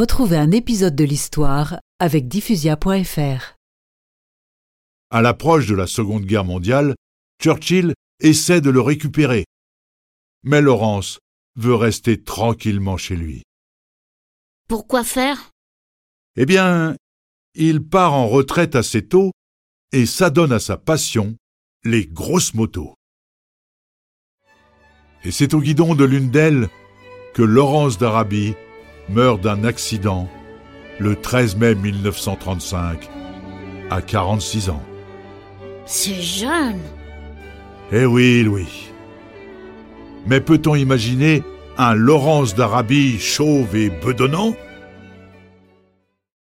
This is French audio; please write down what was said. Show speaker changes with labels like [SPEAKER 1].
[SPEAKER 1] Retrouvez un épisode de l'histoire avec diffusia.fr.
[SPEAKER 2] À l'approche de la Seconde Guerre mondiale, Churchill essaie de le récupérer. Mais Laurence veut rester tranquillement chez lui.
[SPEAKER 3] Pourquoi faire?
[SPEAKER 2] Eh bien, il part en retraite assez tôt et s'adonne à sa passion, les grosses motos. Et c'est au guidon de l'une d'elles que Laurence d'Arabie meurt d'un accident le 13 mai 1935, à 46 ans.
[SPEAKER 3] C'est jeune.
[SPEAKER 2] Eh oui, Louis. Mais peut-on imaginer un Laurence d'Arabie chauve et bedonnant